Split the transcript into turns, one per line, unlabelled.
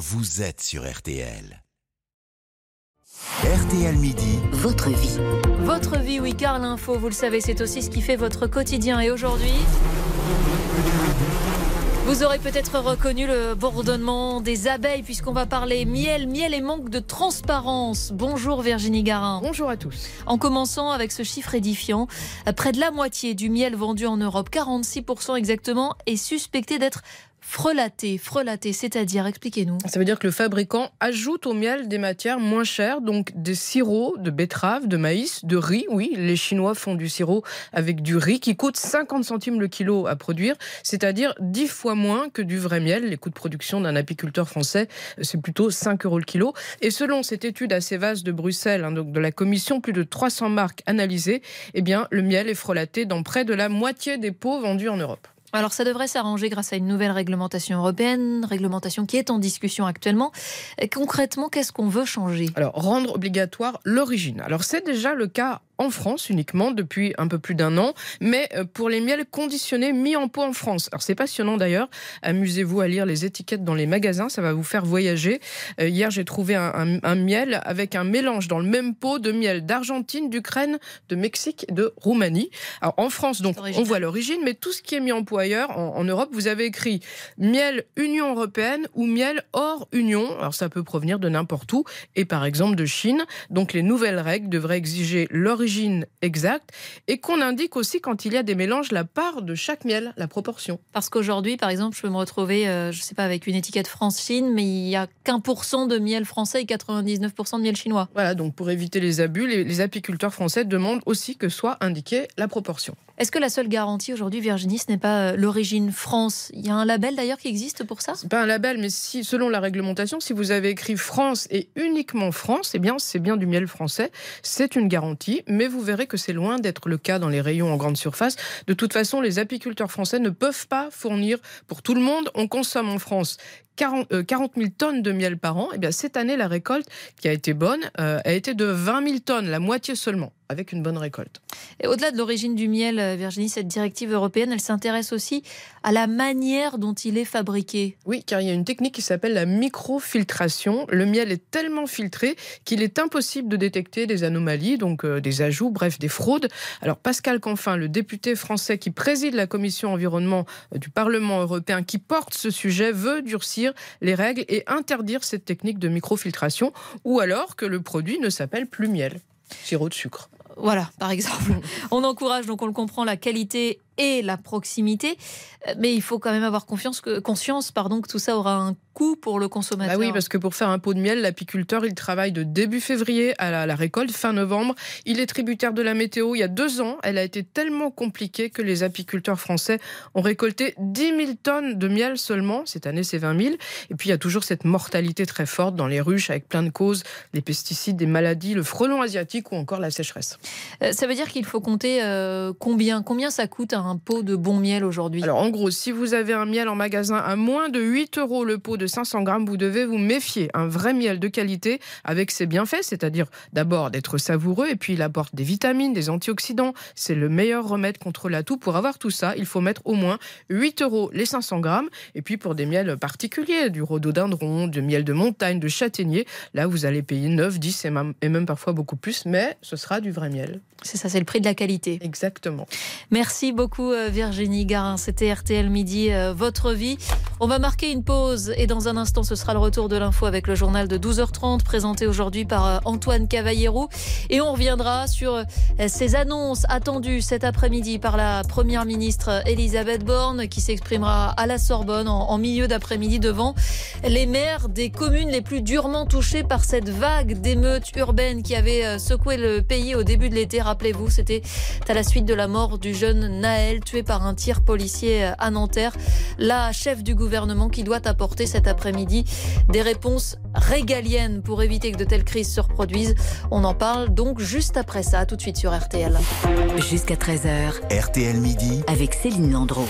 vous êtes sur RTL. RTL Midi.
Votre vie.
Votre vie, oui, car l'info, vous le savez, c'est aussi ce qui fait votre quotidien. Et aujourd'hui. Vous aurez peut-être reconnu le bourdonnement des abeilles puisqu'on va parler miel, miel et manque de transparence. Bonjour Virginie Garin.
Bonjour à tous.
En commençant avec ce chiffre édifiant, près de la moitié du miel vendu en Europe, 46% exactement, est suspecté d'être frelaté, frelaté, c'est-à-dire, expliquez-nous.
Ça veut dire que le fabricant ajoute au miel des matières moins chères, donc des sirops de betterave, de maïs, de riz. Oui, les Chinois font du sirop avec du riz qui coûte 50 centimes le kilo à produire, c'est-à-dire 10 fois moins que du vrai miel. Les coûts de production d'un apiculteur français, c'est plutôt 5 euros le kilo. Et selon cette étude assez vaste de Bruxelles, hein, donc de la commission, plus de 300 marques analysées, eh bien, le miel est frelaté dans près de la moitié des pots vendus en Europe.
Alors ça devrait s'arranger grâce à une nouvelle réglementation européenne, réglementation qui est en discussion actuellement. concrètement, qu'est-ce qu'on veut changer?
Alors rendre obligatoire l'origine. Alors c'est déjà le cas en France uniquement depuis un peu plus d'un an, mais euh, pour les miels conditionnés mis en pot en France. Alors c'est passionnant d'ailleurs. Amusez-vous à lire les étiquettes dans les magasins, ça va vous faire voyager. Euh, hier j'ai trouvé un, miel avec un mélange dans le même pot de miel d'Argentine, d'Ukraine, de Mexique de Roumanie. Alors en France donc on voit l'origine, mais tout ce qui est mis en pot ailleurs, en, Europe, vous avez écrit miel Union européenne ou miel hors Union. Alors ça peut provenir de n'importe où et par exemple de Chine. Donc les nouvelles règles devraient exiger l'origine exacte et qu'on indique aussi quand il y a des mélanges la part de chaque miel, la proportion.
Parce qu'aujourd'hui, par exemple, je peux me retrouver, euh, je sais pas, avec une étiquette France-Chine, mais il y a qu'un pour cent de miel français et 99% de miel chinois.
Voilà, donc pour éviter les abus, les apiculteurs français demandent aussi que soit indiquée la proportion.
Est-ce que la seule garantie aujourd'hui, Virginie, ce n'est pas euh, l'origine France? Il y a un label d'ailleurs qui existe pour ça?
Pas un label, mais si, selon la réglementation, si vous avez écrit France et uniquement France, eh bien c'est bien du miel français. C'est une garantie, mais vous verrez que c'est loin d'être le cas dans les rayons en grande surface. De toute façon, les apiculteurs français ne peuvent pas fournir pour tout le monde. On consomme en France 40, 000 euh, tonnes de miel par an. Et eh bien cette année, la récolte qui a été bonne euh, a été de 20 000 tonnes, la moitié seulement avec une bonne récolte.
Et au-delà de l'origine du miel, euh, Virginie, cette directive européenne, elle s'intéresse aussi à la manière dont il est fabriqué.
Oui, car il y a une technique qui s'appelle la microfiltration. Le miel est tellement filtré qu'il est impossible de détecter des anomalies, donc euh, des ajouts, bref, des fraudes. Alors Pascal Canfin, le député français qui préside la commission environnement euh, du Parlement européen, qui porte ce sujet, veut durcir les règles et interdire cette technique de microfiltration, ou alors que le produit ne s'appelle plus miel, sirop de sucre.
Voilà, par exemple. On encourage, donc on le comprend, la qualité et la proximité. Euh, mais il faut quand même avoir confiance que, conscience pardon, que tout ça aura un coût pour le consommateur.
Bah oui, parce que pour faire un pot de miel, l'apiculteur, il travaille de début février à la, récolte, fin novembre. Il est tributaire de la météo. Il y a deux ans, elle a été tellement compliquée que les apiculteurs français ont récolté 10 000 tonnes de miel seulement. Cette année, c'est 20 000. Et puis, il y a toujours cette mortalité très forte dans les ruches avec plein de causes, les pesticides, des maladies, le frelon asiatique ou encore la sécheresse.
Euh, ça veut dire qu'il faut compter euh, combien? Combien ça coûte un pot de bon miel aujourd'hui?
Alors en gros, si vous avez un miel en magasin à moins de 8 euros le pot de 500 grammes, vous devez vous méfier. Un vrai miel de qualité avec ses bienfaits, c'est-à-dire d'abord d'être savoureux et puis il apporte des vitamines, des antioxydants. C'est le meilleur remède contre la toux. Pour avoir tout ça, il faut mettre au moins 8 euros les 500 grammes. Et puis pour des miels particuliers, du rhododendron, du miel de montagne, de châtaignier, là vous allez payer 9, 10 et même, et même parfois beaucoup plus, mais ce sera du vrai miel.
C'est ça, c'est le prix de la qualité.
Exactement.
Merci beaucoup euh, Virginie Garin. C'était RTL Midi, euh, votre vie. On va marquer une pause et dans un instant, ce sera le retour de l'info avec le journal de 12h30 présenté aujourd'hui par euh, Antoine Cavallero. Et on reviendra sur ces annonces attendues cet après-midi par la première ministre Elisabeth Borne qui s'exprimera à la Sorbonne en, milieu d'après-midi devant les maires des communes les plus durement touchées par cette vague d'émeutes urbaines qui avait secoué le pays au début de l'été Rappelez-vous, c'était à la suite de la mort du jeune Naël, tué par un tir policier à Nanterre. La chef du gouvernement qui doit apporter cet après-midi des réponses régaliennes pour éviter que de telles crises se reproduisent. On en parle donc juste après ça, tout de suite sur RTL.
Jusqu'à 13h.
RTL midi.
Avec Céline Landreau.